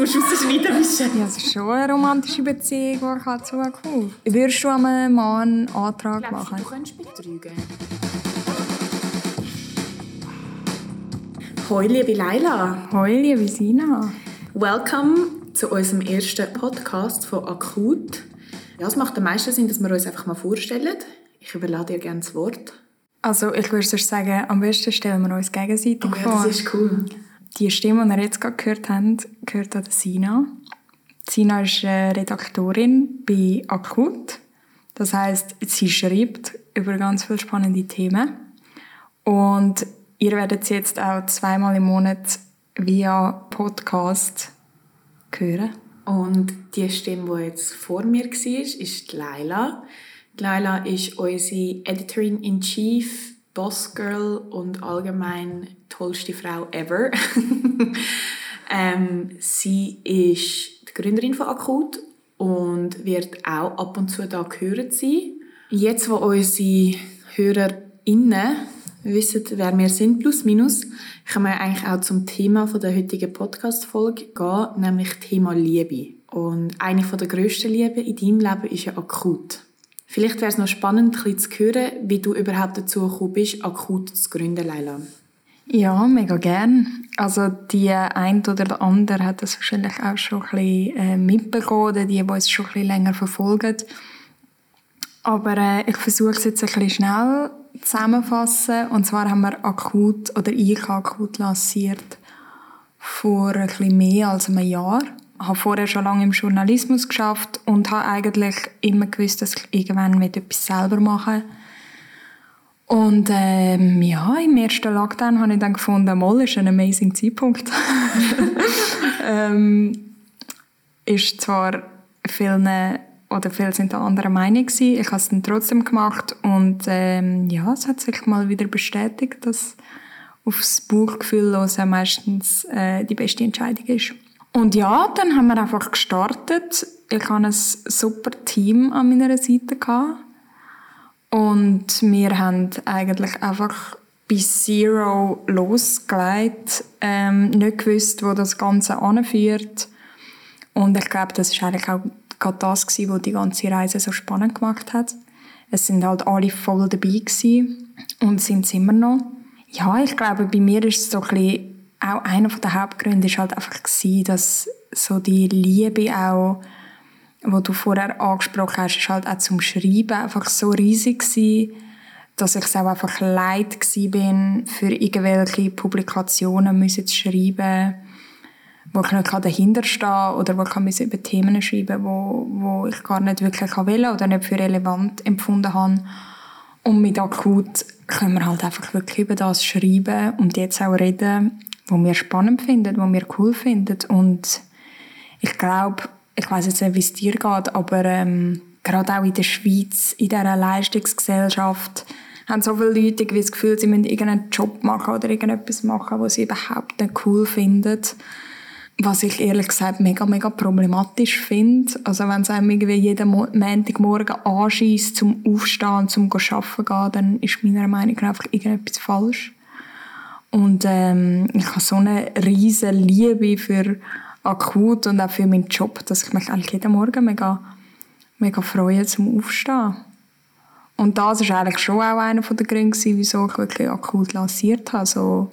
musst rausschneiden müssen. Ja, es ist schon eine romantische Beziehung, die ich zugekommen Würdest du einem Mann einen Antrag Glaubst du, machen? du könntest betrügen? Hoi, liebe Laila. Hoi, liebe Sina. Welcome zu unserem ersten Podcast von Akut. Ja, es macht am meisten Sinn, dass wir uns einfach mal vorstellen. Ich überlade dir gerne das Wort. Also ich würde sagen, am besten stellen wir uns gegenseitig Oh ja, vor. das ist cool. Die Stimme, die ihr jetzt gerade gehört habt, gehört an Sina. Sina ist Redaktorin bei Akut. Das heißt, sie schreibt über ganz viele spannende Themen. Und ihr werdet sie jetzt auch zweimal im Monat via Podcast hören. Und die Stimme, die jetzt vor mir war, ist Laila. Laila ist unsere Editorin-in-Chief, Bossgirl und allgemein tollste Frau ever. ähm, sie ist die Gründerin von Akut und wird auch ab und zu da gehört sein. Jetzt, wo unsere HörerInnen wissen, wer wir sind, plus minus, können wir eigentlich auch zum Thema der heutigen Podcast-Folge gehen, nämlich Thema Liebe. Und eine der grössten Lieben in deinem Leben ist ja akut. Vielleicht wäre es noch spannend, ein bisschen zu hören, wie du überhaupt dazu gekommen bist, akut zu gründen, Leila. Ja, mega gern. Also die ein oder der andere hat das wahrscheinlich auch schon ein bisschen äh, mitbekommen, oder die, die uns schon ein bisschen länger verfolgen. Aber äh, ich versuche es jetzt ein bisschen schnell zusammenfassen. Und zwar haben wir akut, oder ich akut lanciert vor ein bisschen mehr als einem Jahr. Habe vorher schon lange im Journalismus geschafft und habe eigentlich immer gewusst, dass ich irgendwann etwas selber machen. Und ähm, ja, im ersten Lockdown habe ich dann gefunden, mal ist ein amazing Zeitpunkt. ähm, ist zwar vielen, oder viele sind da anderer Meinung gewesen. Ich habe es dann trotzdem gemacht und ähm, ja, es hat sich mal wieder bestätigt, dass aufs Bauchgefühl hören meistens äh, die beste Entscheidung ist. Und ja, dann haben wir einfach gestartet. Ich hatte ein super Team an meiner Seite. Und wir haben eigentlich einfach bis Zero losgelegt, ähm, nicht gewusst, wo das Ganze anführt. Und ich glaube, das war eigentlich auch gerade das, gewesen, was die ganze Reise so spannend gemacht hat. Es sind halt alle voll dabei gewesen und sind es immer noch. Ja, ich glaube, bei mir ist es so ein bisschen, auch einer der Hauptgründe ist halt einfach gewesen, dass so die Liebe auch was du vorher angesprochen hast, ist halt auch zum Schreiben einfach so riesig gewesen, dass ich es auch einfach leid bin, für irgendwelche Publikationen müssen zu schreiben, wo ich nicht dahinter stehe oder wo ich über Themen schreiben wo, wo ich gar nicht wirklich will oder nicht für relevant empfunden habe. Und mit Akut können wir halt einfach wirklich über das schreiben und jetzt auch reden, was wir spannend finden, was wir cool finden. Und ich glaube, ich weiß jetzt nicht, wie es dir geht, aber ähm, gerade auch in der Schweiz, in dieser Leistungsgesellschaft, haben so viele Leute das Gefühl, sie müssen irgendeinen Job machen oder irgendetwas machen, was sie überhaupt nicht cool finden. Was ich ehrlich gesagt mega, mega problematisch finde. Also wenn es einem irgendwie jeden Montagmorgen anschießt, zum Aufstehen, zum Arbeiten gehen, dann ist meiner Meinung nach einfach irgendetwas falsch. Und ähm, ich habe so eine riesige Liebe für akut und auch für meinen Job, dass ich mich eigentlich jeden Morgen mega, mega freue zum Aufstehen. Und das war eigentlich schon auch einer der Gründe, wieso ich wirklich akut lanciert habe. So,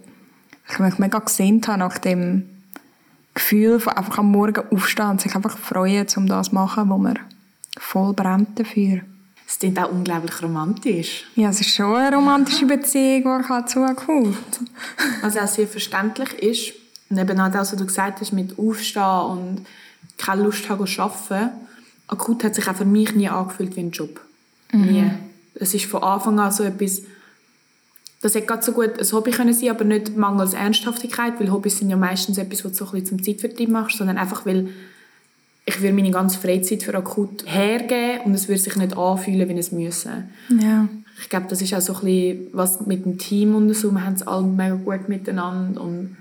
ich mich mega gesehnt habe nach dem Gefühl von einfach am Morgen aufstehen und sich einfach freuen, um das zu machen, wo man voll brennt dafür. Es klingt auch unglaublich romantisch. Ja, es ist schon eine romantische Beziehung, die ich kommt. Was auch sehr verständlich ist, und eben halt auch, was du gesagt hast, mit Aufstehen und keine Lust haben zu arbeiten. Akut hat sich auch für mich nie angefühlt wie ein Job. Mhm. Nie. Es ist von Anfang an so etwas, das hätte gerade so gut ein Hobby können sein aber nicht mangels Ernsthaftigkeit, weil Hobbys sind ja meistens etwas, was du so ein bisschen zum Zeitvertreib machst, sondern einfach, weil ich würde meine ganze Freizeit für akut hergeben und es würde sich nicht anfühlen, wie es müsse. Ja. Ich glaube, das ist auch so ein bisschen was mit dem Team und so. Wir haben es alle mega gut miteinander und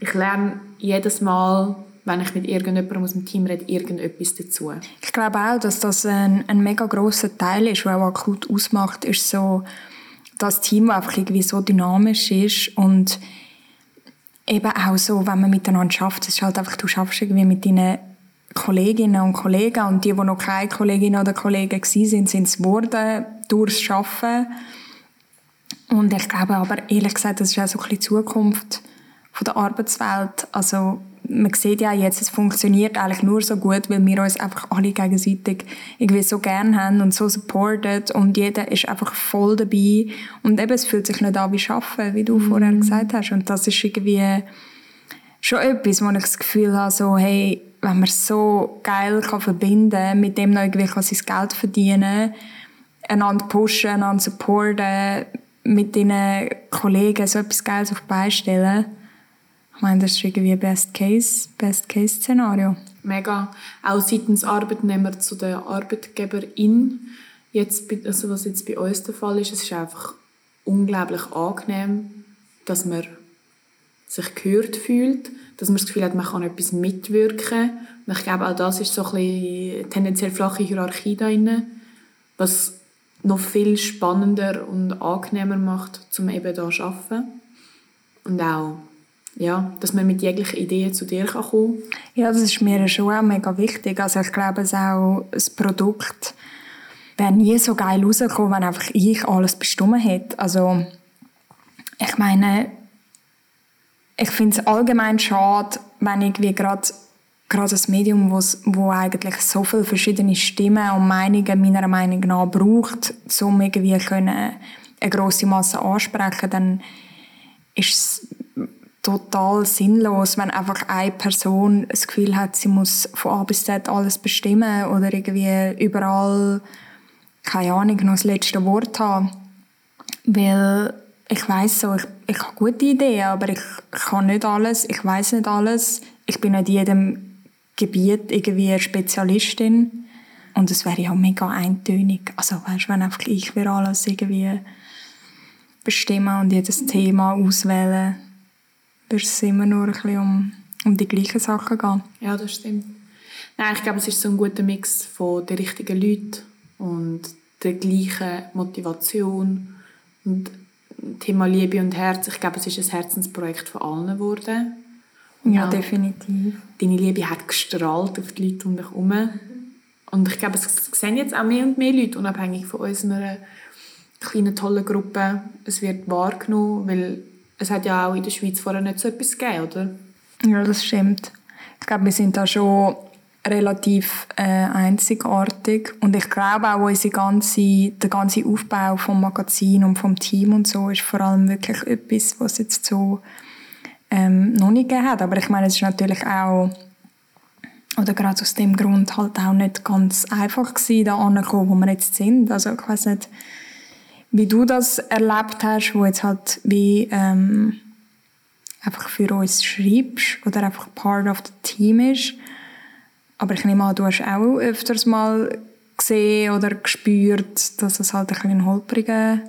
ich lerne jedes Mal, wenn ich mit irgendjemandem aus dem Team rede, irgendetwas dazu. Ich glaube auch, dass das ein, ein mega grosser Teil ist, was auch akut ausmacht, ist so das Team, einfach irgendwie so dynamisch ist und eben auch so, wenn man miteinander schafft, es ist halt einfach, du schaffst irgendwie mit deinen Kolleginnen und Kollegen und die, die noch keine Kolleginnen oder Kollegen waren, sind es geworden durchs Schaffen. Und ich glaube aber, ehrlich gesagt, das ist auch so ein bisschen die Zukunft von der Arbeitswelt. Also man sieht ja jetzt, es funktioniert eigentlich nur so gut, weil wir uns einfach alle gegenseitig irgendwie so gern haben und so supportet und jeder ist einfach voll dabei und eben, es fühlt sich nicht an wie Arbeiten, wie du mm. vorher gesagt hast und das ist irgendwie schon etwas, wo ich das Gefühl habe, so, hey, wenn man so geil kann verbinden mit dem noch irgendwie kann sein Geld verdienen einander pushen, einander supporten, mit deinen Kollegen so etwas Geiles auf die Beine stellen ich meine, das ist irgendwie Best Case, Best Case Szenario. Mega. Auch seitens Arbeitnehmer zu der Arbeitgeberin. Jetzt, also was jetzt bei uns der Fall ist, es ist einfach unglaublich angenehm, dass man sich gehört fühlt, dass man das Gefühl hat, man kann etwas mitwirken. Und ich glaube, auch das ist so ein bisschen tendenziell flache Hierarchie da drin, was noch viel spannender und angenehmer macht, um eben hier zu arbeiten. Und auch ja, dass man mit jeglichen Ideen zu dir kommen kann. Ja, das ist mir schon auch mega wichtig. Also ich glaube, es auch das Produkt wäre nie so geil rausgekommen, wenn einfach ich alles bestimmt hätte. Also ich meine, ich finde es allgemein schade, wenn irgendwie gerade gerade ein Medium, wo eigentlich so viele verschiedene Stimmen und Meinungen meiner Meinung nach braucht, um irgendwie können eine grosse Masse ansprechen, dann ist es total sinnlos, wenn einfach eine Person das Gefühl hat, sie muss von A bis Z alles bestimmen oder irgendwie überall, keine Ahnung, noch das letzte Wort haben. Weil ich weiß so, ich, ich habe gute Ideen, aber ich kann nicht alles, ich weiß nicht alles. Ich bin nicht in jedem Gebiet irgendwie Spezialistin. Und es wäre ja mega eintönig. Also weißt, wenn einfach ich für alles irgendwie bestimmen und jedes Thema auswählen wird es immer nur ein bisschen um, um die gleichen Sachen gehen. Ja, das stimmt. Nein, ich glaube, es ist so ein guter Mix von den richtigen Leuten und der gleichen Motivation und Thema Liebe und Herz. Ich glaube, es ist ein Herzensprojekt von allen geworden. Ja, definitiv. Deine Liebe hat gestrahlt auf die Leute um dich herum. Und ich glaube, es sehen jetzt auch mehr und mehr Leute, unabhängig von unserer kleinen, tollen Gruppe. Es wird wahrgenommen, weil es hat ja auch in der Schweiz vorher nicht so etwas gegeben, oder? Ja, das stimmt. Ich glaube, wir sind da schon relativ äh, einzigartig und ich glaube auch unsere ganze, der ganze Aufbau vom Magazin und vom Team und so ist vor allem wirklich etwas, was jetzt so ähm, noch nicht gegeben hat. Aber ich meine, es ist natürlich auch oder gerade aus dem Grund halt auch nicht ganz einfach gewesen, da anzukommen, wo wir jetzt sind. Also ich weiß nicht, wie du das erlebt hast, wo jetzt halt wie ähm, einfach für uns schreibst oder einfach part of the team ist. Aber ich nehme an, du hast auch öfters mal gesehen oder gespürt, dass es halt ein, ein holpriger,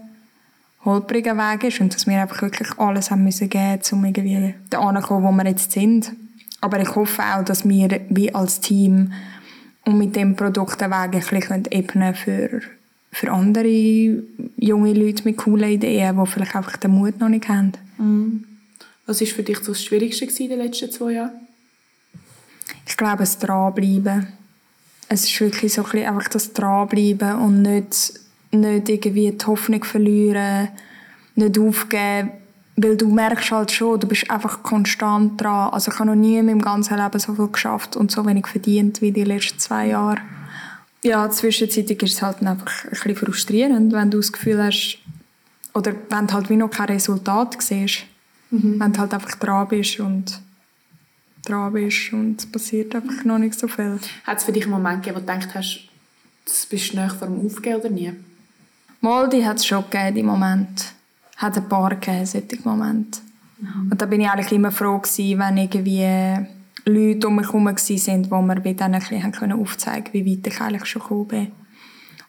holpriger Weg ist und dass wir einfach wirklich alles haben müssen geben, um irgendwie da anzukommen, wo wir jetzt sind. Aber ich hoffe auch, dass wir wie als Team und mit dem Produkt den Weg ein bisschen ebnen für für andere junge Leute mit coolen Ideen, die vielleicht einfach den Mut noch nicht haben. Mhm. Was war für dich das Schwierigste in den letzten zwei Jahren? Ich glaube, das Dranbleiben. Es ist wirklich so ein bisschen einfach das Dranbleiben und nicht, nicht irgendwie die Hoffnung verlieren, nicht aufgeben, weil du merkst halt schon, du bist einfach konstant dran. Also ich habe noch nie in meinem ganzen Leben so viel geschafft und so wenig verdient wie die letzten zwei Jahre ja, zwischenzeitlich ist es halt einfach ein bisschen frustrierend, wenn du das Gefühl hast, oder wenn du halt wie noch kein Resultat siehst. Mhm. Wenn du halt einfach dran bist und dran bist und es passiert einfach noch nicht so viel. Hat es für dich einen Moment gegeben, wo du gedacht hast, du bist du vor dem Aufgehen oder nie? Mal, die hat es schon gegeben, die Moment. Hat ein paar gegeben, solche Momente. Mhm. Und da bin ich eigentlich immer froh gewesen, wenn irgendwie Leute um mich herum waren, wo mir dann ein bisschen aufzeigen konnten, wie weit ich eigentlich schon gekommen bin.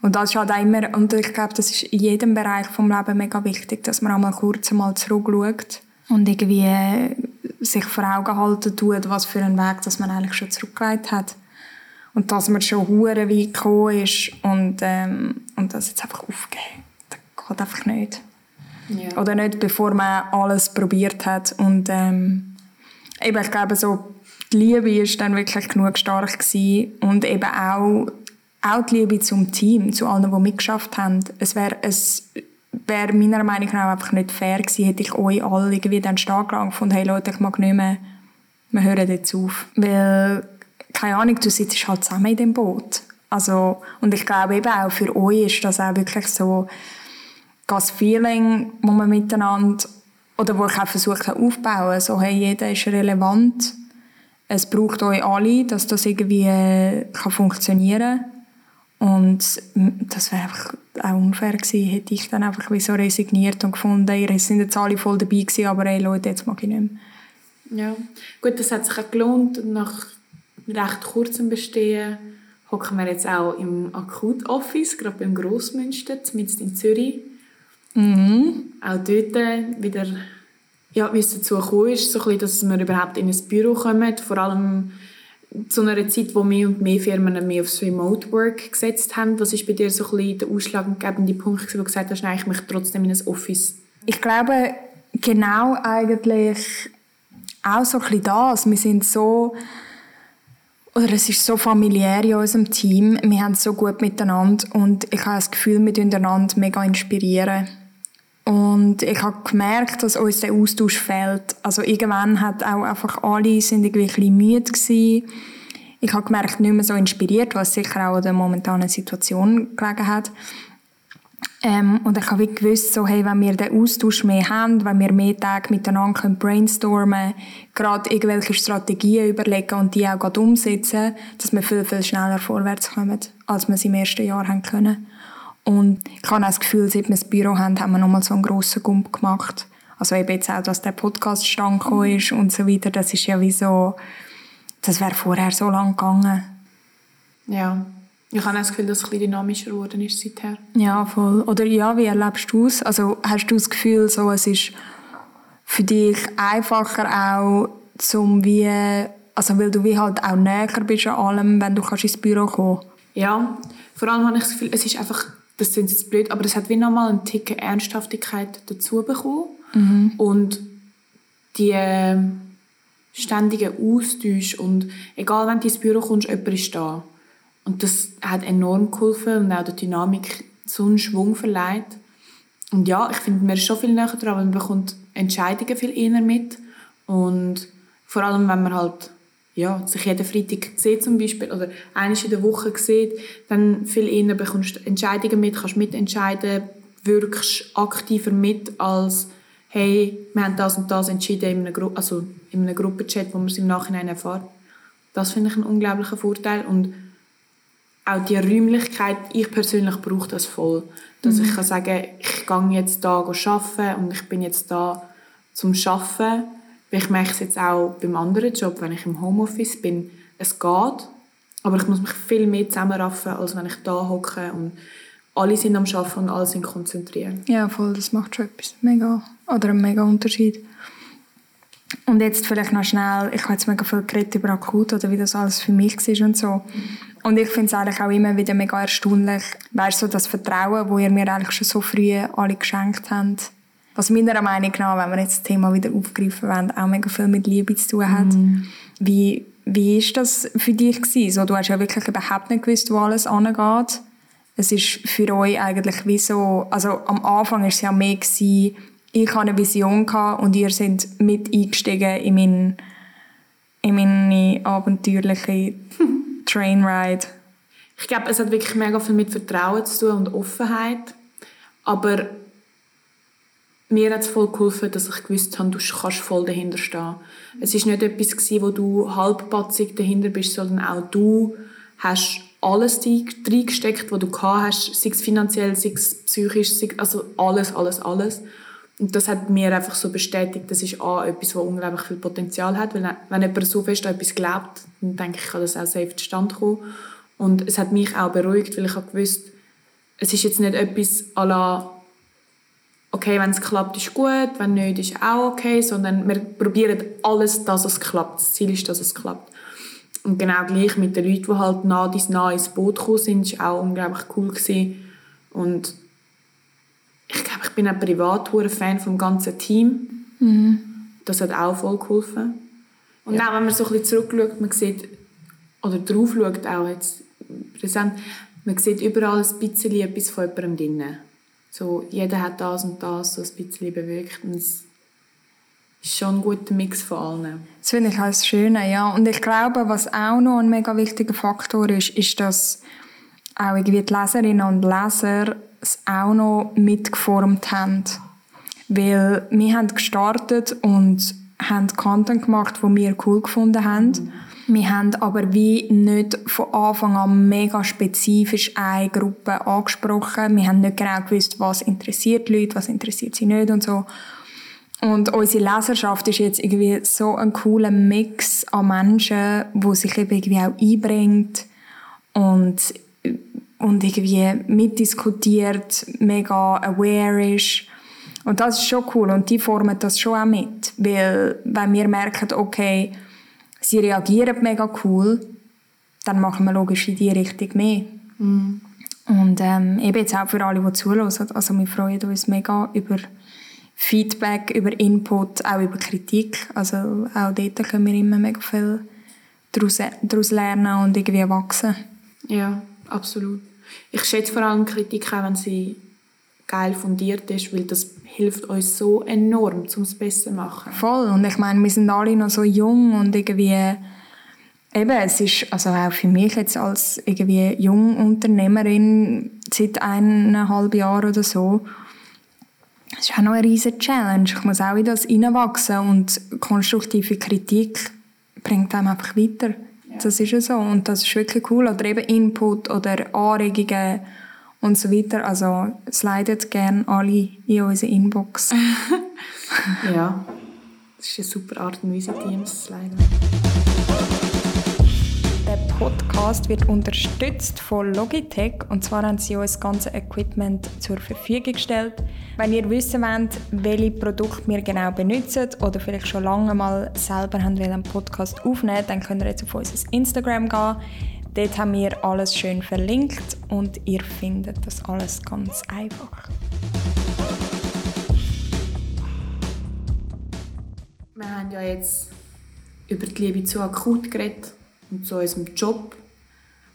Und das ist halt auch immer, und ich glaube, das ist in jedem Bereich des Lebens mega wichtig, dass man einmal kurz einmal zurückschaut und irgendwie äh, sich vor Augen halten tut, was für einen Weg dass man eigentlich schon zurückgelegt hat. Und dass man schon hure weit gekommen ist und, ähm, und das jetzt einfach aufgeben. Das geht einfach nicht. Ja. Oder nicht, bevor man alles probiert hat und ähm, eben, ich glaube, so, die Liebe ist dann wirklich genug stark gewesen und eben auch, auch die Liebe zum Team, zu allen, die mitgeschafft haben. Es wäre es wäre meiner Meinung nach einfach nicht fair gewesen, hätte ich euch alle irgendwie dann stark gefunden, hey Leute, ich mag nicht mehr, wir hören jetzt auf. Weil, keine Ahnung, du sitzt halt zusammen in dem Boot. Also, und ich glaube eben auch für euch ist das auch wirklich so das Feeling, wo man miteinander oder wo ich auch versucht habe aufzubauen. So, hey, jeder ist relevant. Es braucht euch alle, dass das irgendwie äh, kann funktionieren kann. Und das wäre einfach auch unfair gewesen, hätte ich dann einfach wie so resigniert und gefunden, ihr sind jetzt alle voll dabei gewesen, aber hey Leute, jetzt mag ich nicht mehr. Ja, gut, das hat sich auch gelohnt. Nach recht kurzem Bestehen hocken wir jetzt auch im Akut-Office, gerade beim Grossmünster, mitten in Zürich. Mhm. Auch dort wieder, ja, wie es dazu gekommen ist, so ein bisschen, dass wir überhaupt in ein Büro kommen, vor allem zu einer Zeit, wo mehr und mehr Firmen mehr aufs Remote Work gesetzt haben. Was ist bei dir so ein der ausschlaggebende Punkt, wo du gesagt hast, nein, ich möchte trotzdem in ein Office? Ich glaube, genau eigentlich auch so ein bisschen das. Wir sind so oder es ist so familiär in unserem Team. Wir haben es so gut miteinander und ich habe das Gefühl, wir einander mega inspirieren. Und ich habe gemerkt, dass uns der Austausch fehlt. Also irgendwann hat auch einfach alle sind irgendwie ein bisschen müde gewesen. Ich habe gemerkt, nicht mehr so inspiriert, was sicher auch an der momentanen Situation gelegen hat. Ähm, und ich habe gewusst, so, hey, wenn wir den Austausch mehr haben, wenn wir mehr Tage miteinander können brainstormen gerade irgendwelche Strategien überlegen und die auch gerade umsetzen, dass wir viel, viel schneller vorwärts kommen, als wir es im ersten Jahr haben können. Und ich habe auch das Gefühl, seit wir das Büro haben, haben wir nochmal so einen grossen Gump gemacht. Also eben jetzt auch, dass der Podcast stand ist und so weiter, das ist ja wie so, das wäre vorher so lang gegangen. Ja, ich habe das Gefühl, dass es ein bisschen dynamischer geworden ist seither. Ja, voll. Oder ja, wie erlebst du es? Also hast du das Gefühl, so, es ist für dich einfacher auch, zum wie, also weil du wie halt auch näher bist an allem, wenn du kannst ins Büro kommen Ja, vor allem habe ich das Gefühl, es ist einfach das klingt jetzt blöd, aber das hat wie nochmal einen Ticken Ernsthaftigkeit dazu bekommen. Mhm. Und die äh, ständigen Austausch und egal, wenn du ins Büro kommst, jemand ist da. Und das hat enorm geholfen und auch der Dynamik so einen Schwung verleiht. Und ja, ich finde, man ist schon viel näher dran, weil man bekommt Entscheidungen viel eher mit. Und vor allem, wenn man halt ja, sich jeden Freitag sieht zum Beispiel oder einmal in der Woche sieht, dann viel eher bekommst du Entscheidungen mit, kannst mitentscheiden, wirkst aktiver mit als hey, wir haben das und das entschieden in einem, Gru also in einem Gruppenchat, wo man es im Nachhinein erfährt. Das finde ich einen unglaublichen Vorteil und auch die Räumlichkeit, ich persönlich brauche das voll. Dass mhm. ich kann sagen, ich gehe jetzt da arbeiten und ich bin jetzt da zum Arbeiten ich merke es jetzt auch beim anderen Job, wenn ich im Homeoffice bin, es geht, aber ich muss mich viel mehr zusammenraffen, als wenn ich da hocke und alle sind am Arbeiten und alle sind konzentriert. Ja, voll, das macht schon etwas mega, oder einen mega Unterschied. Und jetzt vielleicht noch schnell, ich habe jetzt mega viel geredet über akut oder wie das alles für mich war und so. Und ich finde es eigentlich auch immer wieder mega erstaunlich, weißt so das Vertrauen, das ihr mir eigentlich schon so früh alle geschenkt habt, was meiner Meinung nach, wenn wir jetzt das Thema wieder aufgreifen wollen, auch mega viel mit Liebe zu tun hat. Mm. Wie, wie ist das für dich gewesen? So, du hast ja wirklich überhaupt nicht gewusst, wo alles angeht. Es ist für euch eigentlich wie so, also am Anfang war es ja mehr gewesen, ich hatte eine Vision und ihr seid mit eingestiegen in, mein, in meine abenteuerliche Trainride. Ich glaube, es hat wirklich mega viel mit Vertrauen zu tun und Offenheit. Aber mir hat es voll geholfen, dass ich gewusst habe, du kannst voll dahinter stehen. Es war nicht etwas gewesen, wo du halbpatzig dahinter bist, sondern auch du hast alles reingesteckt, was du gehabt hast, sei es finanziell, sei es psychisch, sei, also alles, alles, alles. Und das hat mir einfach so bestätigt, das ist A, etwas, das unglaublich viel Potenzial hat, weil wenn jemand so fest an etwas glaubt, dann denke ich, kann das auch safe zustande kommen. Und es hat mich auch beruhigt, weil ich habe gewusst, es ist jetzt nicht etwas à la okay, wenn es klappt, ist gut, wenn nicht, ist auch okay, sondern wir probieren alles, dass es klappt. Das Ziel ist, dass es klappt. Und genau gleich mit den Leuten, die halt nah dies nah ins Boot gekommen sind, war auch unglaublich cool gewesen. Und ich glaube, ich bin auch privat ein Fan vom ganzen Team. Mhm. Das hat auch voll geholfen. Und ja. auch wenn man so ein bisschen zurückschaut, man sieht, oder drauf schaut auch jetzt präsent, man sieht überall ein bisschen etwas von jemandem drin. So, jeder hat das und das so ein bisschen bewirkt und es ist schon ein guter Mix von allen. Das finde ich auch das Schöne, ja. Und ich glaube, was auch noch ein mega wichtiger Faktor ist, ist, dass auch irgendwie die Leserinnen und Leser es auch noch mitgeformt haben. Weil wir haben gestartet und haben Content gemacht, den wir cool gefunden haben. Mhm. Wir haben aber wie nicht von Anfang an mega spezifisch eine Gruppe angesprochen. Wir haben nicht genau gewusst, was interessiert die Leute, was interessiert sie nicht und so. Und unsere Leserschaft ist jetzt irgendwie so ein cooler Mix an Menschen, wo sich eben irgendwie auch einbringt und, und irgendwie mitdiskutiert, mega aware ist. Und das ist schon cool und die formen das schon auch mit, weil wenn wir merken, okay, sie reagieren mega cool, dann machen wir logisch in die Richtung mehr. Mm. Und ähm, eben jetzt auch für alle, die zuhören, also wir freuen uns mega über Feedback, über Input, auch über Kritik. Also auch dort können wir immer mega viel daraus, daraus lernen und irgendwie wachsen. Ja, absolut. Ich schätze vor allem Kritik auch, wenn sie geil fundiert ist, weil das hilft uns so enorm, um es besser zu machen. Voll. Und ich meine, wir sind alle noch so jung und irgendwie eben, es ist also auch für mich jetzt als irgendwie Jungunternehmerin seit eineinhalb Jahren oder so es ist auch noch eine riesige Challenge. Ich muss auch in das hineinwachsen und konstruktive Kritik bringt einem einfach weiter. Ja. Das ist ja so und das ist wirklich cool. Oder eben Input oder Anregungen und so weiter. Also slidet gerne alle in unsere Inbox. ja, das ist eine super Art und Weise, Teams zu sliden. Der Podcast wird unterstützt von Logitech und zwar haben sie uns das ganze Equipment zur Verfügung gestellt. Wenn ihr wissen wollt, welche Produkte wir genau benutzen oder vielleicht schon lange mal selber haben einen Podcast aufnehmen, dann könnt ihr jetzt auf unser Instagram gehen. Dort haben wir alles schön verlinkt und ihr findet das alles ganz einfach. Wir haben ja jetzt über die Liebe zu akut geredet und zu unserem Job.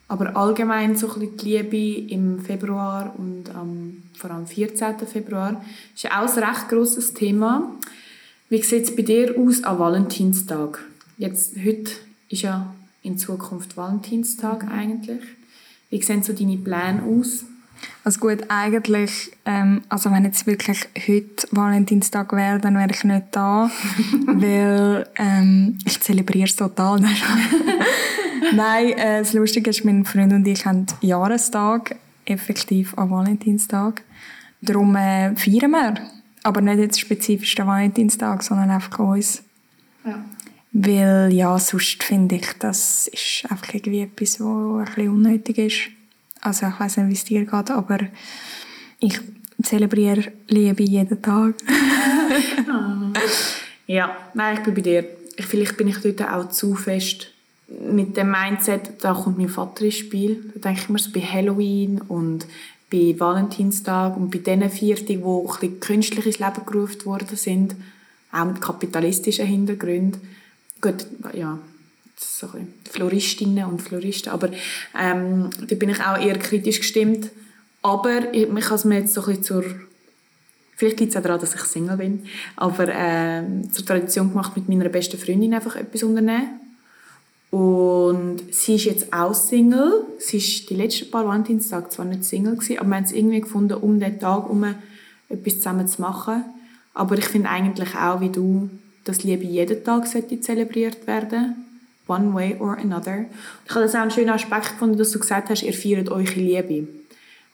Aber allgemein so ein die Liebe im Februar und am, vor allem am 14. Februar ist ja auch ein recht grosses Thema. Wie sieht es bei dir aus am Valentinstag? Jetzt, heute ist ja in Zukunft Valentinstag eigentlich. Wie sehen so deine Pläne aus? Also gut, eigentlich, ähm, also wenn jetzt wirklich heute Valentinstag wäre, dann wäre ich nicht da, weil ähm, ich zelebriere es total. Nein, äh, das Lustige ist, mein Freund und ich haben Jahrestag, effektiv am Valentinstag. Darum äh, feiern wir. Aber nicht jetzt spezifisch den Valentinstag, sondern einfach uns. Ja. Weil, ja, sonst finde ich, das ist einfach irgendwie etwas, was ein bisschen unnötig ist. Also ich weiß nicht, wie es dir geht, aber ich zelebriere Liebe jeden Tag. ja, nein, ich bin bei dir. Vielleicht bin ich dort auch zu fest mit dem Mindset, da kommt mein Vater ins Spiel. Da denke ich mir so bei Halloween und bei Valentinstag und bei diesen Vierten, die ein bisschen künstlich ins Leben gerufen worden sind, auch mit kapitalistischen Hintergründen. Gut, ja, so ein Floristinnen und Floristen, aber ähm, da bin ich auch eher kritisch gestimmt. Aber ich, ich habe es mir jetzt so ein zur Vielleicht liegt es auch daran, dass ich Single bin. Aber äh, zur Tradition gemacht, mit meiner besten Freundin einfach etwas unternehmen. Und sie ist jetzt auch Single. Sie ist die letzten paar Valentinstage zwar nicht Single gewesen, aber wir haben es irgendwie gefunden, um den Tag herum etwas zusammen zu machen. Aber ich finde eigentlich auch, wie du, dass Liebe jeden Tag sollte zelebriert werden One way or another. Ich habe das auch einen schönen Aspekt gefunden, dass du gesagt hast, ihr feiert eure Liebe.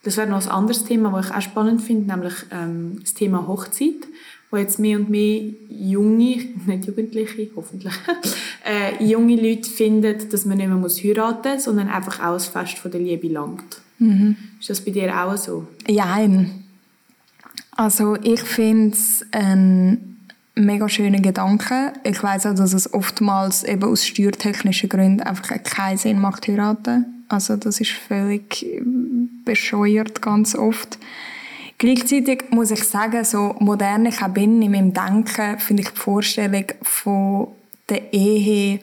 Das wäre noch ein anderes Thema, das ich auch spannend finde, nämlich ähm, das Thema Hochzeit wo jetzt mehr und mehr junge, nicht Jugendliche, hoffentlich, äh, junge Leute finden, dass man nicht mehr muss heiraten muss, sondern einfach auch das Fest von der Liebe langt. Mhm. Ist das bei dir auch so? Ja, also ich finde es ein mega schöner Gedanke. Ich weiß auch, dass es oftmals eben aus steuertechnischen Gründen einfach keinen Sinn macht, heiraten. Also das ist völlig bescheuert ganz oft. Gleichzeitig muss ich sagen, so modern ich auch bin in meinem Denken, finde ich die Vorstellung von der Ehe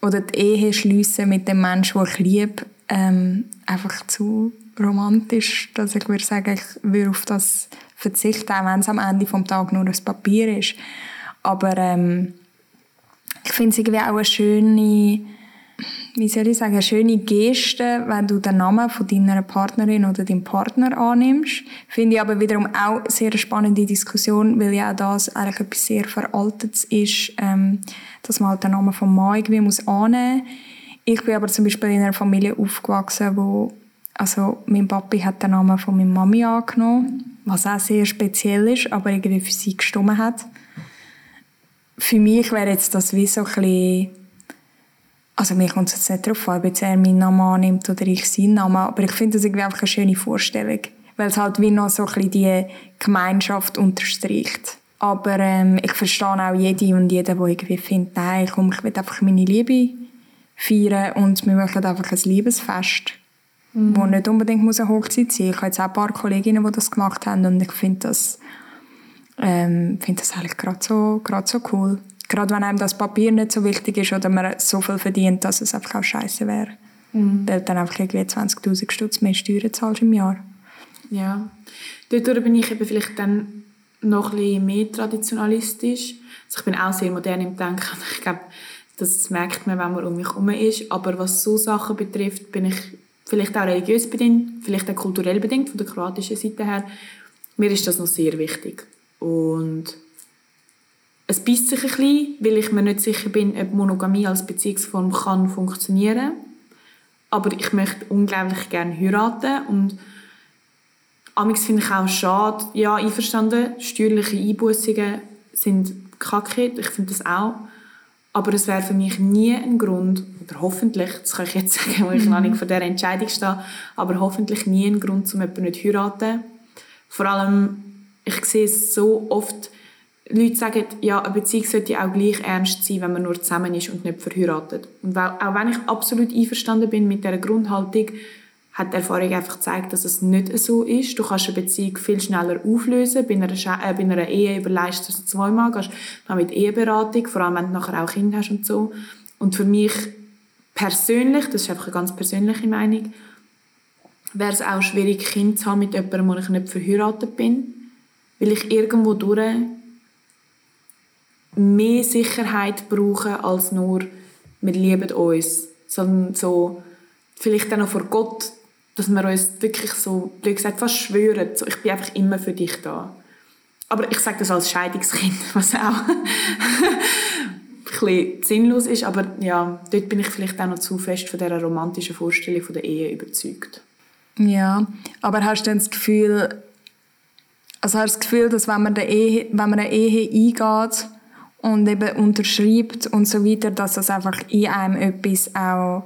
oder die Ehe mit dem Menschen, den ich liebe, ähm, einfach zu romantisch, dass ich würde sagen, ich würde auf das verzichten, auch wenn es am Ende des Tages nur ein Papier ist. Aber ähm, ich finde es irgendwie auch eine schöne, wie soll ich sagen, eine schöne Geste, wenn du den Namen von deiner Partnerin oder deinem Partner annimmst. Finde ich aber wiederum auch eine sehr spannende Diskussion, weil ja auch das eigentlich etwas sehr Veraltetes ist, ähm, dass man halt den Namen vom Mann irgendwie muss annehmen muss. Ich bin aber zum Beispiel in einer Familie aufgewachsen, wo also mein Papi hat den Namen von meiner Mami angenommen, was auch sehr speziell ist, aber irgendwie für sie gestimmt hat. Für mich wäre jetzt das wie so ein bisschen also mir kommt es jetzt nicht darauf an, ob jetzt er meinen Namen annimmt oder ich seinen Namen, aber ich finde das irgendwie einfach eine schöne Vorstellung, weil es halt wie noch so ein bisschen die Gemeinschaft unterstreicht. Aber ähm, ich verstehe auch jede und jeden, der irgendwie findet, nein, komm, ich will einfach meine Liebe feiern und wir machen einfach ein Liebesfest, mhm. wo nicht unbedingt muss eine Hochzeit sein muss. Ich habe jetzt auch ein paar Kolleginnen, die das gemacht haben und ich finde das, ähm, finde das eigentlich gerade so, so cool. Gerade wenn einem das Papier nicht so wichtig ist oder man so viel verdient, dass es einfach auch scheiße wäre. Mhm. Weil dann einfach irgendwie 20'000 Stutz mehr Steuern zahlst im Jahr. Ja. Dadurch bin ich eben vielleicht dann noch ein bisschen mehr traditionalistisch. Also ich bin auch sehr modern im Denken. Ich glaube, das merkt man, wenn man um mich herum ist. Aber was so Sachen betrifft, bin ich vielleicht auch religiös bedingt, vielleicht auch kulturell bedingt, von der kroatischen Seite her. Mir ist das noch sehr wichtig. Und es beißt sich ein bisschen, weil ich mir nicht sicher bin, ob Monogamie als Beziehungsform kann funktionieren. Aber ich möchte unglaublich gerne heiraten und Amix finde ich auch schade. Ja, einverstanden, steuerliche Einbußungen sind kacke, ich finde das auch. Aber es wäre für mich nie ein Grund, oder hoffentlich, das kann ich jetzt sagen, wo ich noch nicht vor dieser Entscheidung stehe, aber hoffentlich nie ein Grund, um jemanden nicht zu heiraten. Vor allem, ich sehe es so oft, Leute sagen, ja, eine Beziehung sollte auch gleich ernst sein, wenn man nur zusammen ist und nicht verheiratet. Und auch wenn ich absolut einverstanden bin mit dieser Grundhaltung, hat die Erfahrung einfach gezeigt, dass es nicht so ist. Du kannst eine Beziehung viel schneller auflösen. Bei einer, äh, bei einer Ehe überleist du es zweimal, gehst dann mit Eheberatung, vor allem wenn du nachher auch Kinder hast und so. Und für mich persönlich, das ist einfach eine ganz persönliche Meinung, wäre es auch schwierig, Kinder zu haben mit jemandem, wo ich nicht verheiratet bin. Weil ich irgendwo durch mehr Sicherheit brauchen als nur wir lieben uns, sondern so vielleicht auch noch vor Gott, dass wir uns wirklich so, wie gesagt, fast schwören, so, ich bin einfach immer für dich da. Aber ich sage das als Scheidungskind, was auch ein bisschen sinnlos ist, aber ja, dort bin ich vielleicht auch noch zu fest von dieser romantischen Vorstellung von der Ehe überzeugt. Ja, aber hast du denn das Gefühl, also hast du das Gefühl, dass wenn man, eine Ehe, wenn man eine Ehe eingeht, und eben unterschreibt und so weiter, dass das einfach in einem etwas auch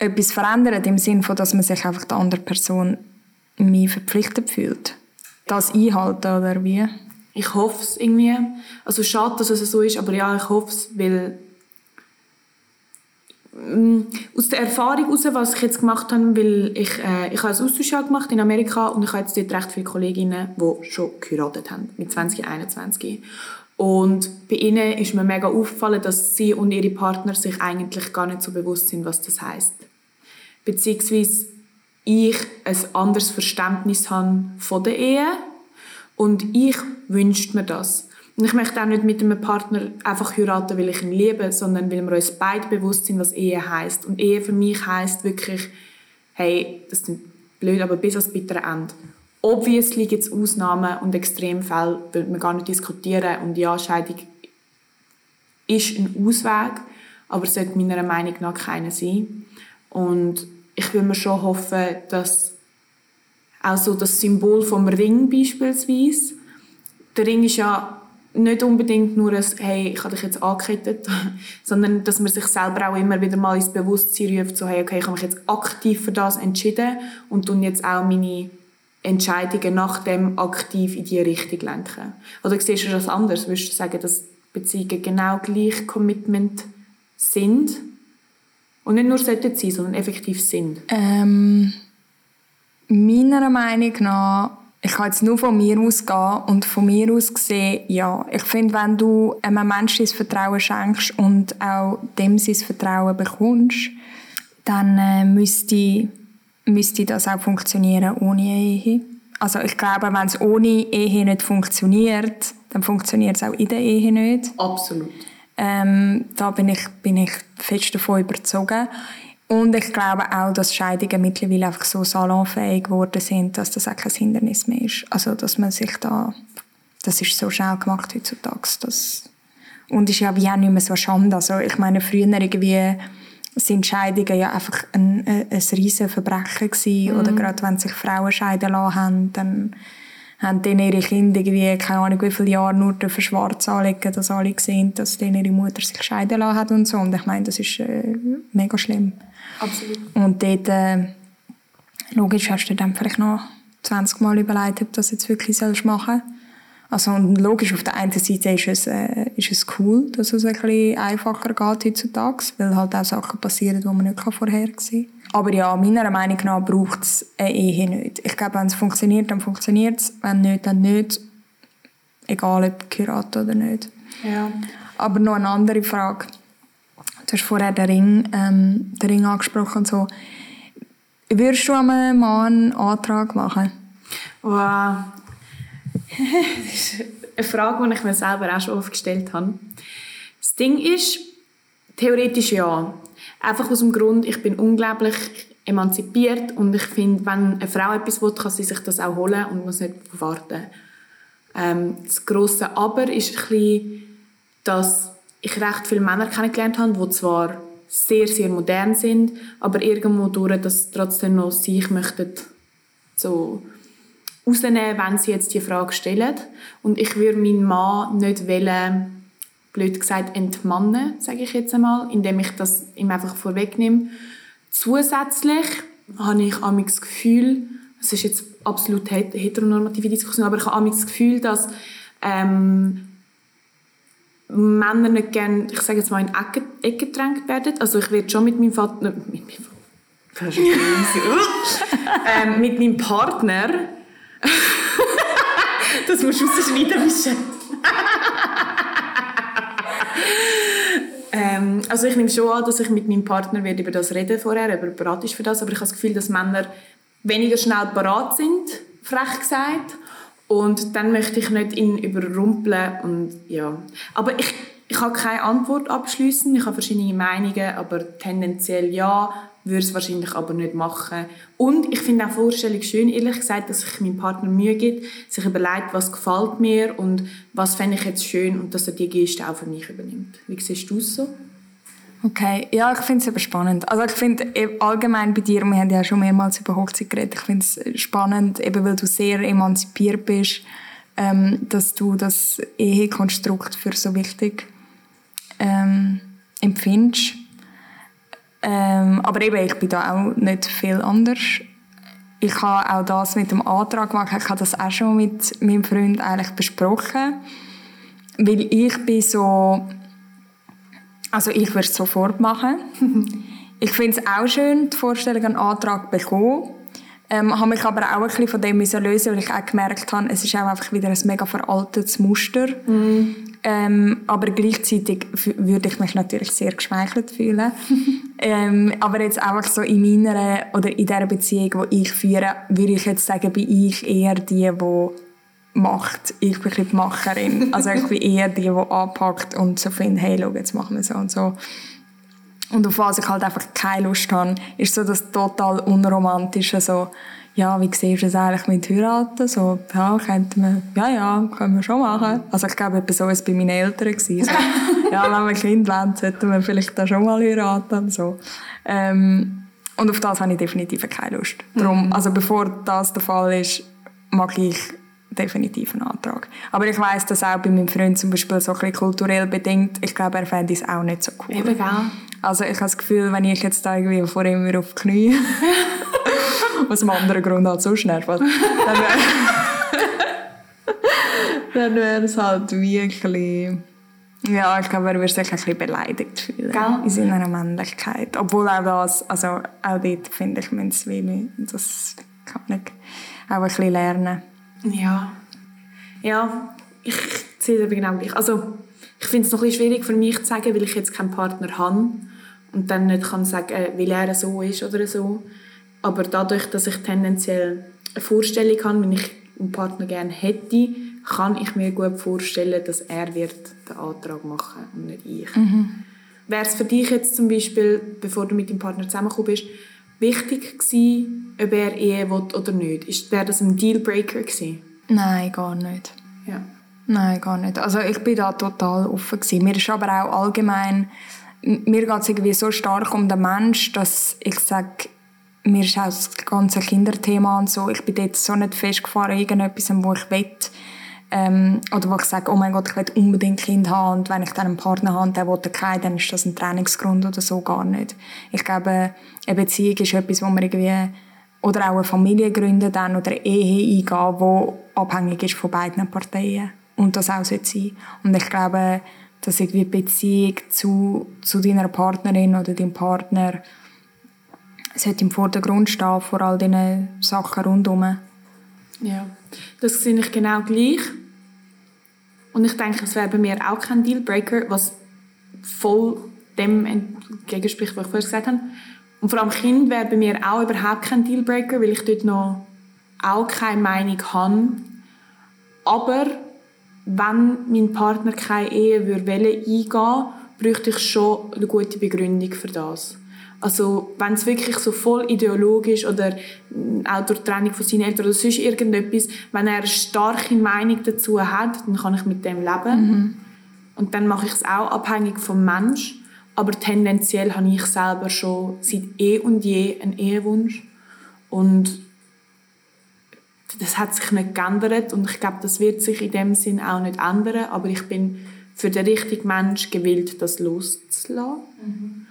etwas verändert, im Sinne von, dass man sich einfach der anderen Person mehr verpflichtet fühlt. Das einhalten, oder wie? Ich hoffe es irgendwie. Also schade, dass es so ist, aber ja, ich hoffe es, weil mm, aus der Erfahrung heraus, was ich jetzt gemacht habe, weil ich, äh, ich habe ein Austauschjahr gemacht in Amerika und ich habe jetzt dort recht viele Kolleginnen, die schon geheiratet haben, mit 20, 21. Und bei ihnen ist mir mega aufgefallen, dass sie und ihre Partner sich eigentlich gar nicht so bewusst sind, was das heißt. Beziehungsweise ich ein anderes Verständnis habe von der Ehe und ich wünsche mir das. Und ich möchte auch nicht mit einem Partner einfach heiraten, weil ich ihn liebe, sondern weil wir uns beide bewusst sind, was Ehe heißt. Und Ehe für mich heißt wirklich, hey, das ist blöd, aber bis ans bittere Ende. Obviously gibt es Ausnahmen und Extremfälle, will man gar nicht diskutieren. Und ja, Scheidung ist ein Ausweg, aber sollte meiner Meinung nach keiner sein. Und ich will mir schon hoffen, dass auch so das Symbol vom Ring beispielsweise, der Ring ist ja nicht unbedingt nur ein «Hey, ich habe dich jetzt angekettet», sondern dass man sich selber auch immer wieder mal ins Bewusstsein ruft, so «Hey, okay, ich habe mich jetzt aktiv für das entschieden und tun jetzt auch meine Entscheidungen nach dem aktiv in diese Richtung lenken. Oder siehst du das anders? Würdest du sagen, dass Beziehungen genau gleich Commitment sind? Und nicht nur sollten sein, sondern effektiv sind? Ähm, meiner Meinung nach ich kann jetzt nur von mir ausgehen und von mir aus gesehen, ja, ich finde, wenn du einem Menschen das Vertrauen schenkst und auch dem sein Vertrauen bekommst, dann äh, müsste, müsste das auch funktionieren ohne Ehe. Also ich glaube, wenn es ohne Ehe nicht funktioniert, dann funktioniert es auch in der Ehe nicht. Absolut. Ähm, da bin ich, bin ich fest davon überzogen. Und ich glaube auch, dass Scheidungen mittlerweile einfach so salonfähig geworden sind, dass das auch kein Hindernis mehr ist. Also, dass man sich da, das ist so schnell gemacht heutzutage. Das, und ist ja wie auch nicht mehr so Schande. Also, ich meine, früher irgendwie sind Scheidungen ja einfach ein, ein, ein riesen Verbrechen gewesen. Mhm. Oder gerade wenn sich Frauen scheiden lassen haben, dann haben dann ihre Kinder irgendwie, keine Ahnung wie viele Jahre nur dafür schwarz anlegen, dass alle sehen, dass dann ihre Mutter sich scheiden lassen hat und so. Und ich meine, das ist äh, mega schlimm. Absolut. Und dort, äh, logisch, hast du dann vielleicht noch 20 Mal überlegt, ob du das jetzt wirklich selbst machen Also und logisch, auf der einen Seite ist es, äh, ist es cool, dass es ein bisschen einfacher geht heutzutage, weil halt auch Sachen passieren, die man nicht vorhersehen kann. Aber ja, meiner Meinung nach braucht es eine Ehe nicht. Ich glaube, wenn es funktioniert, dann funktioniert es. Wenn nicht, dann nicht. Egal, ob geheiratet oder nicht. Ja. Aber noch eine andere Frage. Du hast vorher den Ring, ähm, den Ring angesprochen und so. Würdest du einem Mann einen Antrag machen? Wow. Das ist eine Frage, die ich mir selber auch schon oft gestellt habe. Das Ding ist, theoretisch ja. Einfach aus dem Grund, ich bin unglaublich emanzipiert und ich finde, wenn eine Frau etwas will, kann sie sich das auch holen und muss nicht warten. Ähm, das grosse Aber ist ein bisschen, dass ich recht viele Männer kennengelernt habe, die zwar sehr, sehr modern sind, aber irgendwo durch das trotzdem noch sich möchten so rausnehmen, wenn sie jetzt die Frage stellen. Und ich würde meinen Mann nicht wollen, blöd gesagt, entmannen, sage ich jetzt einmal, indem ich das ihm einfach vorwegnehme. Zusätzlich habe ich das Gefühl, das ist jetzt absolut heteronormative Diskussion, aber ich habe das Gefühl, dass ähm, Männer nicht gerne, ich sage jetzt mal, in Ecke, Ecke gedrängt werden. Also ich werde schon mit meinem Vater, mit meinem, ähm, mit meinem Partner, das musst du rausschneiden, Michelle. ähm, also ich nehme schon an, dass ich mit meinem Partner werde über das reden vorher, ob er bereit ist für das, aber ich habe das Gefühl, dass Männer weniger schnell bereit sind, frech gesagt, und dann möchte ich nicht ihn überrumpeln und ja. Aber ich, ich habe keine Antwort abschließen. Ich habe verschiedene Meinungen, aber tendenziell ja, würde es wahrscheinlich aber nicht machen. Und ich finde auch Vorstellung schön, ehrlich gesagt, dass sich meinem Partner Mühe gibt, sich überlegt, was gefällt mir und was fände ich jetzt schön und dass er die Geste auch für mich übernimmt. Wie siehst du es so? Okay, ja, ich finde es eben spannend. Also ich finde allgemein bei dir, wir haben ja schon mehrmals über Hochzeit geredet, ich finde es spannend, eben weil du sehr emanzipiert bist, ähm, dass du das Ehekonstrukt für so wichtig ähm, empfindest. Ähm, aber eben, ich bin da auch nicht viel anders. Ich habe auch das mit dem Antrag gemacht, ich habe das auch schon mit meinem Freund eigentlich besprochen, weil ich bin so also ich würde es sofort machen. ich finde es auch schön, die Vorstellung, einen Antrag zu bekommen. Ähm, habe mich aber auch ein bisschen von dem lösen, weil ich auch gemerkt habe, es ist auch einfach wieder ein mega veraltetes Muster. Mm. Ähm, aber gleichzeitig würde ich mich natürlich sehr geschmeichelt fühlen. ähm, aber jetzt einfach so in meiner oder in der Beziehung, die ich führe, würde ich jetzt sagen, bin ich eher die, die macht. Ich bin die Macherin. Also ich bin eher die, die anpackt und so findet, hey, schau, jetzt machen wir so und so. Und auf was ich halt einfach keine Lust habe, ist so das total unromantische, so, ja, wie siehst du es eigentlich mit heiraten? So, ja, könnte man, ja, ja, können wir schon machen. Also ich glaube, so war es bei meinen Eltern. So, ja, wenn wir Kind wollen, sollten wir vielleicht da schon mal heiraten. So. Ähm, und auf das habe ich definitiv keine Lust. Darum, mhm. also bevor das der Fall ist, mag ich definitiv einen Antrag. Aber ich weiß das auch bei meinem Freund zum Beispiel so ein bisschen kulturell bedingt. Ich glaube, er fände es auch nicht so cool. Eben, gell? Also ich habe das Gefühl, wenn ich jetzt da irgendwie vor ihm auf die Knie aus einem anderen Grund halt so schnell dann wäre dann wäre es halt wirklich ja, ich glaube, er würde sich ein bisschen beleidigt fühlen Gell? in seiner Männlichkeit. Obwohl auch das, also auch dort finde ich, müssen wir das kann ich auch ein bisschen lernen. Ja. Ja, ich sehe es aber genau gleich. Also, ich finde es noch ein bisschen schwierig für mich zu sagen, weil ich jetzt keinen Partner habe und dann nicht kann sagen, äh, weil er so ist oder so. Aber dadurch, dass ich tendenziell eine Vorstellung habe, wenn ich einen Partner gerne hätte, kann ich mir gut vorstellen, dass er wird den Antrag machen und nicht ich. Mhm. Wäre es für dich jetzt zum Beispiel, bevor du mit deinem Partner zusammengekommen bist, wichtig gewesen, ob er Ehe will oder nicht? Wäre das ein Dealbreaker gewesen? Nein, gar nicht. Ja. Nein, gar nicht. Also ich bin da total offen gewesen. Mir ist aber auch allgemein, mir geht es irgendwie so stark um den Mensch, dass ich sage, mir ist auch das ganze Kinderthema und so, ich bin jetzt so nicht festgefahren irgendetwas, wo ich will, ähm, oder wo ich sage, oh mein Gott, ich will unbedingt ein Kind haben und wenn ich dann einen Partner habe und der will keinen, dann ist das ein Trainingsgrund oder so gar nicht. Ich glaube, eine Beziehung ist etwas, wo man irgendwie oder auch eine Familie gründen dann oder eine Ehe eingehen, die abhängig ist von beiden Parteien und das auch sein Und ich glaube, dass irgendwie die Beziehung zu, zu deiner Partnerin oder deinem Partner sollte im Vordergrund stehen, vor all diesen Sachen rundherum. Ja, das sehe ich genau gleich. Und ich denke, es wäre bei mir auch kein Dealbreaker, was voll dem entgegenspricht, was ich vorher gesagt habe. Und vor allem Kind wäre bei mir auch überhaupt kein Dealbreaker, weil ich dort noch auch keine Meinung habe. Aber wenn mein Partner keine Ehe würde eingehen würde, bräuchte ich schon eine gute Begründung für das. Also wenn es wirklich so voll ideologisch oder auch durch die Trennung von seinen Eltern oder sonst irgendetwas, wenn er eine starke Meinung dazu hat, dann kann ich mit dem leben. Mhm. Und dann mache ich es auch abhängig vom Mensch. Aber tendenziell habe ich selber schon seit eh und je einen Ehewunsch. Und das hat sich nicht geändert und ich glaube, das wird sich in dem Sinn auch nicht ändern, aber ich bin für den richtigen Mensch gewillt, das loszulassen. Mhm.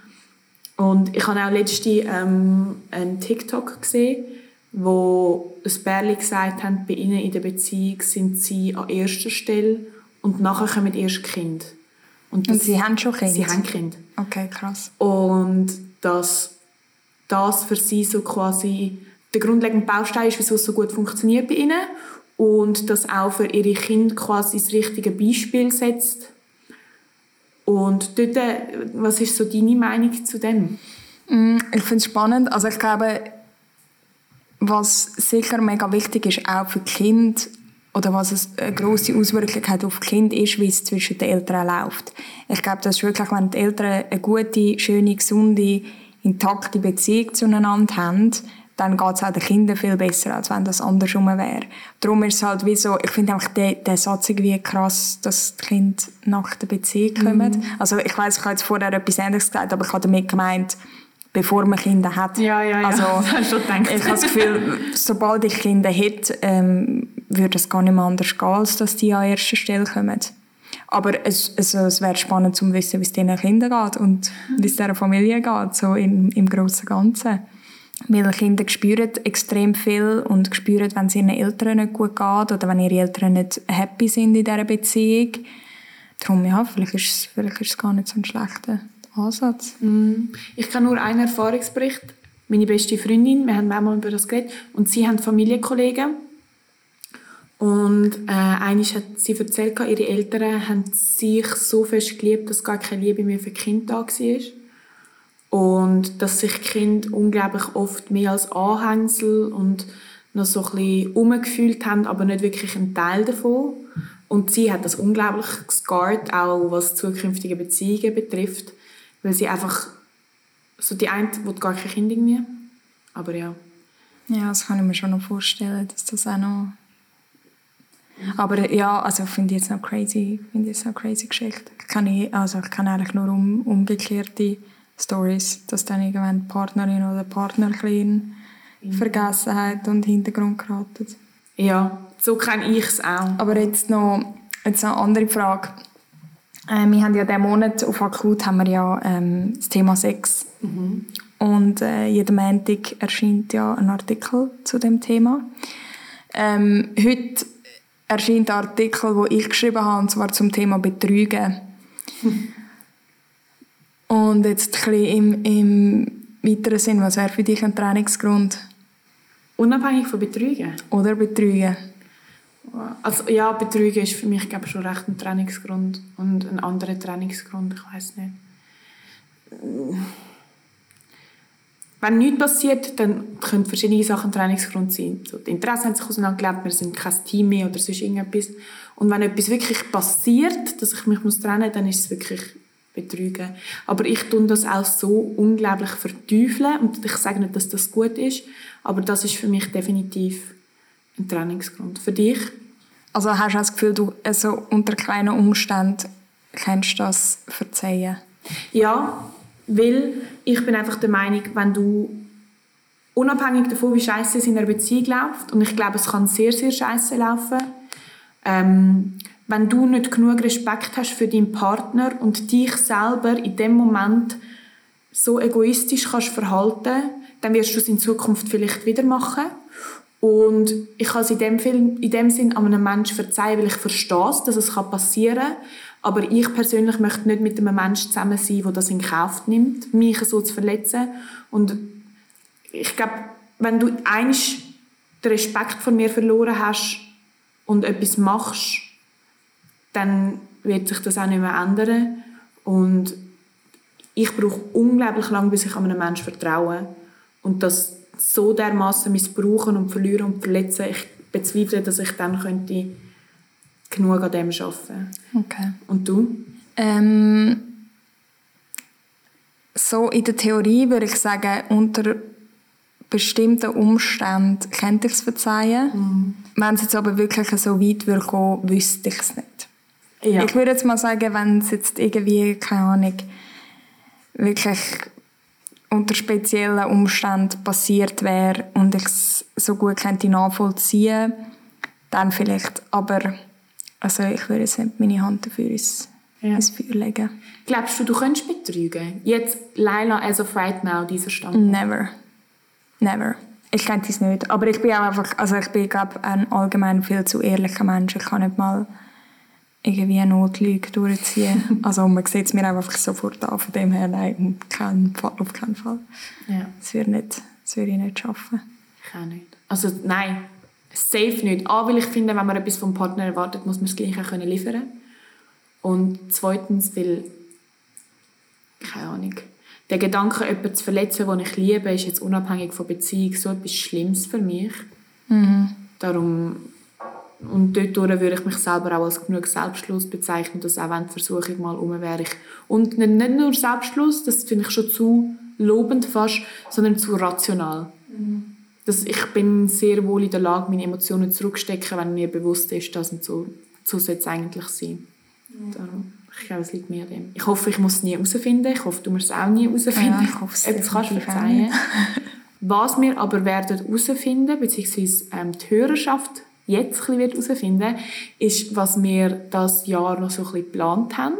Und ich habe auch letztens ähm, einen TikTok gesehen, wo ein Pärchen gesagt hat, bei ihnen in der Beziehung sind sie an erster Stelle und nachher kommen erst Kind. Und, das, und sie haben schon Kind? Sie haben Kind. Okay, krass. Und dass das für sie so quasi der grundlegende Baustein ist, wieso es so gut funktioniert bei ihnen und das auch für ihre Kinder quasi das richtige Beispiel setzt. Und dort, was ist so deine Meinung zu dem? Mm, ich finde es spannend. Also ich glaube, was sicher mega wichtig ist, auch für Kind oder was eine grosse Auswirkung hat auf Kind ist, wie es zwischen den Eltern läuft. Ich glaube, das ist wirklich, wenn die Eltern eine gute, schöne, gesunde, intakte Beziehung zueinander haben, dann geht es auch den Kindern viel besser, als wenn das andersrum wäre. Darum ist es halt wie so, ich finde einfach den, den Satz irgendwie krass, dass die Kinder nach der Beziehung kommen. Mhm. Also ich weiß, ich habe jetzt vorher etwas Ähnliches gesagt, aber ich habe damit gemeint, bevor man Kinder hat. Ja, ja, ja. Also, das schon gedacht. ich habe das Gefühl, sobald ich Kinder hätte, ähm, würde es gar nicht mehr anders gehen, als dass die an erster Stelle kommen. Aber es, es, es wäre spannend zu wissen, wie es diesen Kindern geht und wie es dieser Familie geht, so im, im Großen und Ganzen. Weil Kinder spüren extrem viel und spüren, wenn es ihren Eltern nicht gut geht oder wenn ihre Eltern nicht happy sind in dieser Beziehung. Darum, ja, vielleicht ist es, vielleicht ist es gar nicht so ein schlechter Ansatz. Mm. Ich kann nur einen Erfahrungsbericht. Meine beste Freundin, wir haben mehrmals über das geredet, und sie haben Familienkollegen. Und äh, eines hat sie erzählt, ihre Eltern haben sich so fest geliebt, dass gar keine Liebe mehr für Kind da war. Und dass sich Kinder unglaublich oft mehr als Anhängsel und noch so ein bisschen umgefühlt haben, aber nicht wirklich ein Teil davon. Und sie hat das unglaublich gescarrt, auch was zukünftige Beziehungen betrifft, weil sie einfach so die eine will gar kein Kind irgendwie. Aber ja. Ja, das kann ich mir schon noch vorstellen, dass das auch noch aber ja, also finde ich jetzt noch crazy, finde jetzt noch crazy Geschichte. Ich kann, ich, also ich kann eigentlich nur um, umgekehrte Stories, dass dann irgendwann die Partnerin oder der Partner ein in Vergessenheit und Hintergrund geraten. Ja, so kenne ich es auch. Aber jetzt noch, jetzt noch eine andere Frage. Äh, wir haben ja diesen Monat auf Akut haben wir ja ähm, das Thema Sex. Mhm. Und äh, jeden Montag erscheint ja ein Artikel zu dem Thema. Ähm, heute erscheint ein Artikel, den ich geschrieben habe, und zwar zum Thema Betrügen. Und jetzt ein bisschen im, im weiteren Sinn, was wäre für dich ein Trainingsgrund? Unabhängig von Betrügen? Oder Betrügen. Also ja, Betrügen ist für mich glaube ich, schon recht ein Trennungsgrund und ein anderer Trennungsgrund, ich weiß nicht. Wenn nichts passiert, dann können verschiedene Sachen Trennungsgrund sein. So, die Interessen haben sich auseinandergelebt, wir sind kein Team mehr oder sonst irgendetwas. Und wenn etwas wirklich passiert, dass ich mich muss trennen muss, dann ist es wirklich Betrügen. Aber ich tue das auch so unglaublich verteufeln und ich sage nicht, dass das gut ist, aber das ist für mich definitiv ein Trennungsgrund. Für dich? Also hast du das Gefühl, du also unter kleinen Umständen kannst du das verzeihen? Ja, weil ich bin einfach der Meinung, wenn du unabhängig davon, wie scheiße es in einer Beziehung läuft, und ich glaube, es kann sehr, sehr scheiße laufen, ähm, wenn du nicht genug Respekt hast für deinen Partner und dich selber in dem Moment so egoistisch kannst verhalten, dann wirst du es in Zukunft vielleicht wieder machen. Und ich kann es in dem, Film, in dem Sinn an einem Menschen verzeihen, weil ich verstehe, dass es passieren kann. Aber ich persönlich möchte nicht mit einem Menschen zusammen sein, der das in Kauf nimmt, mich so zu verletzen. Und ich glaube, wenn du eins den Respekt von mir verloren hast und etwas machst, dann wird sich das auch nicht mehr ändern. Und ich brauche unglaublich lange, bis ich einem Menschen vertraue. Und das so dermaßen missbrauchen und verlieren und verletzen, ich bezweifle, dass ich dann könnte genug an dem arbeiten. Okay. Und du? Ähm, so in der Theorie würde ich sagen, unter bestimmten Umständen könnte ich es verzeihen. Mhm. Wenn es jetzt aber wirklich so weit würde kommen, wüsste ich es nicht. Ja. Ich würde jetzt mal sagen, wenn es jetzt irgendwie, keine Ahnung, wirklich unter speziellen Umständen passiert wäre und ich es so gut könnte nachvollziehen, dann vielleicht. Aber also ich würde jetzt nicht meine Hand dafür ins, ja. ins Feuer legen. Glaubst du, du könntest betrügen? Jetzt Laila as of right now, dieser Stand? Never. Never. Ich könnte es nicht. Aber ich bin auch einfach, also ich bin glaube ein allgemein viel zu ehrlicher Mensch. Ich kann nicht mal irgendwie eine Notlüge durchziehen. also man sieht es mir einfach sofort an. Von dem her, nein, auf keinen Fall. Auf keinen Fall. Ja. Das würde, nicht, das würde ich nicht schaffen. Ich auch nicht. Also nein, Safe nicht. A, weil ich finde, wenn man etwas vom Partner erwartet, muss man es gleich auch können liefern Und zweitens, weil, keine Ahnung, der Gedanke, jemanden zu verletzen, den ich liebe, ist jetzt unabhängig von Beziehung so etwas Schlimmes für mich. Mhm. Darum, und dort würde ich mich selber auch als genug Selbstschluss bezeichnen, dass auch wenn die Versuchung mal um wäre. Ich, und nicht, nicht nur Selbstschluss, das finde ich schon zu lobend fast, sondern zu rational. Mhm dass ich bin sehr wohl in der Lage, meine Emotionen zurückzustecken, wenn mir bewusst ist, dass es so, so soll es eigentlich sein. Mhm. Darum, ich glaube, es liegt mir dem. Ich hoffe, ich muss es nie herausfinden. Ich hoffe, du musst es auch nie herausfinden. Ja, ich hoffe es Etwas kannst du verzeihen. Was wir aber werden herausfinden, beziehungsweise ähm, die Hörerschaft jetzt herausfinden, ist, was wir das Jahr noch so ein bisschen geplant haben.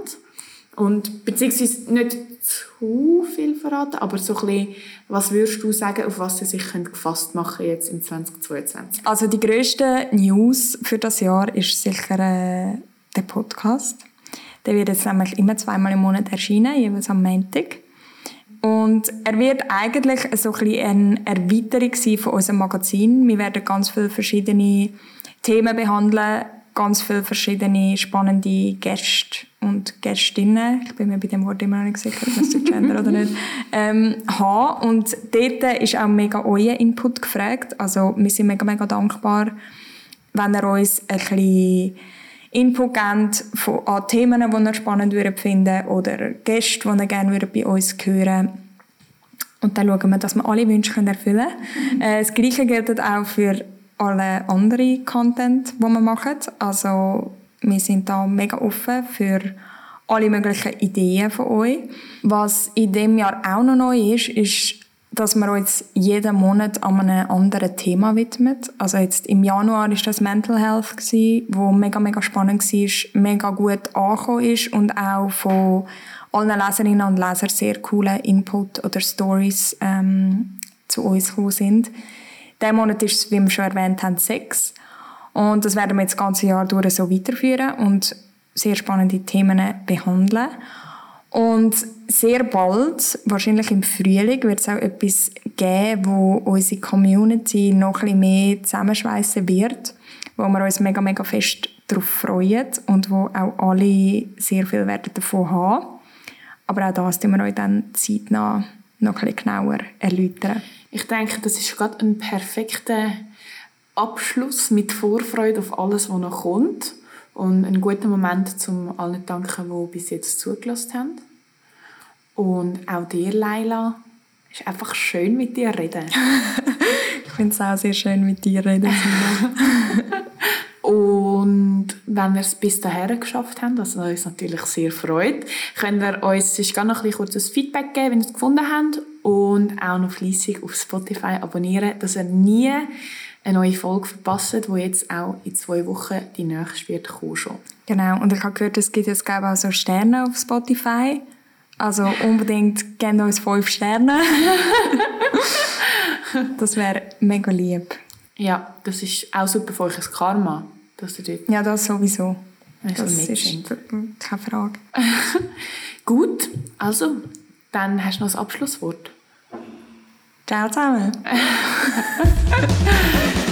Und beziehungsweise nicht zu viel verraten, aber so ein bisschen, was würdest du sagen, auf was sie sich gefasst machen jetzt im 2022? Also die grösste News für das Jahr ist sicher äh, der Podcast. Der wird jetzt nämlich immer zweimal im Monat erscheinen, jeweils am Montag. Und er wird eigentlich so ein bisschen eine Erweiterung sein von unserem Magazin. Wir werden ganz viele verschiedene Themen behandeln, ganz viele verschiedene spannende Gäste und Gästinnen, ich bin mir bei dem Wort immer noch nicht sicher, ob das Gender oder nicht, ähm, haben. Und dort ist auch mega euer Input gefragt. Also wir sind mega, mega dankbar, wenn ihr uns ein bisschen Input gebt von, an Themen, die ihr spannend würdet finden oder Gäste, die ihr gerne bei uns hören Und dann schauen wir, dass wir alle Wünsche erfüllen können. Äh, das Gleiche gilt auch für alle anderen Content, die wir machen. Also wir sind da mega offen für alle möglichen Ideen von euch. Was in dem Jahr auch noch neu ist, ist, dass wir uns jeden Monat an einem anderen Thema widmet. Also jetzt im Januar ist das Mental Health gewesen, wo mega mega spannend war, mega gut angekommen ist und auch von allen Leserinnen und Lesern sehr coole Input oder Stories ähm, zu uns gekommen sind. Diesen Monat ist es, wie wir schon erwähnt haben, Sex. Und das werden wir jetzt das ganze Jahr durch so weiterführen und sehr spannende Themen behandeln. Und sehr bald, wahrscheinlich im Frühling, wird es auch etwas geben, wo unsere Community noch bisschen mehr zusammenschweissen wird, wo wir uns mega, mega fest darauf freuen und wo auch alle sehr viel werden davon haben. Aber auch das werden wir euch dann zeitnah noch bisschen genauer erläutern. Ich denke, das ist gerade ein perfekter Abschluss mit Vorfreude auf alles, was noch kommt. Und ein guter Moment, um allen zu danken, die bis jetzt zugelassen haben. Und auch dir, Leila. Es ist einfach schön, mit dir reden. ich finde es auch sehr schön, mit dir reden. Und wenn wir es bis dahin geschafft haben, was uns natürlich sehr freut, könnt ihr uns sonst gerne noch ein kurzes Feedback geben, wenn ihr es gefunden habt. Und auch noch fleissig auf Spotify abonnieren, dass ihr nie eine neue Folge verpasst, die jetzt auch in zwei Wochen die nächste wird kommen schon. Genau, und ich habe gehört, es gibt jetzt glaube ich, auch so Sterne auf Spotify. Also unbedingt gebt uns fünf Sterne. das wäre mega lieb. Ja, das ist auch super für euch ein Karma, dass ihr dort Ja, das sowieso. Also das ist keine Frage. Gut, also, dann hast du noch das Abschlusswort. Ciao zusammen.